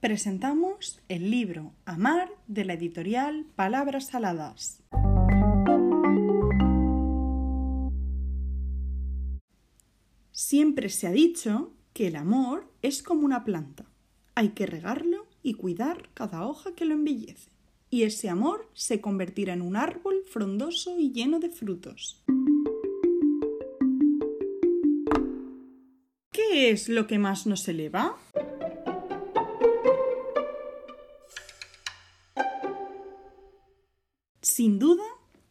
presentamos el libro Amar de la editorial Palabras Saladas. Siempre se ha dicho que el amor es como una planta. Hay que regarlo y cuidar cada hoja que lo embellece. Y ese amor se convertirá en un árbol frondoso y lleno de frutos. ¿Qué es lo que más nos eleva? Sin duda,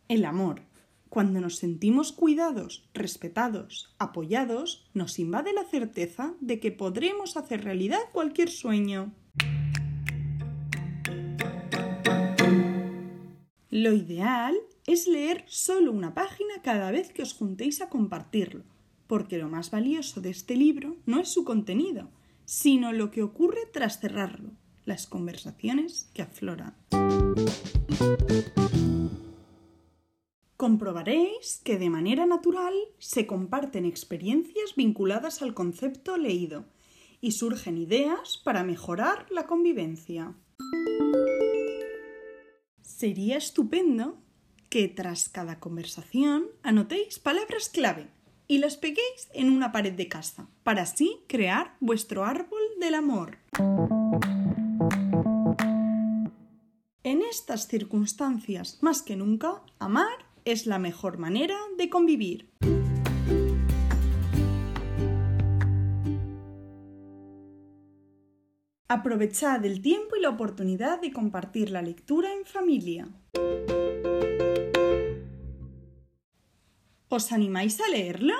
el amor. Cuando nos sentimos cuidados, respetados, apoyados, nos invade la certeza de que podremos hacer realidad cualquier sueño. Lo ideal es leer solo una página cada vez que os juntéis a compartirlo, porque lo más valioso de este libro no es su contenido, sino lo que ocurre tras cerrarlo, las conversaciones que afloran. Comprobaréis que de manera natural se comparten experiencias vinculadas al concepto leído y surgen ideas para mejorar la convivencia. Sería estupendo que tras cada conversación anotéis palabras clave y las peguéis en una pared de casa para así crear vuestro árbol del amor. En estas circunstancias, más que nunca, amar es la mejor manera de convivir. Aprovechad el tiempo y la oportunidad de compartir la lectura en familia. ¿Os animáis a leerlo?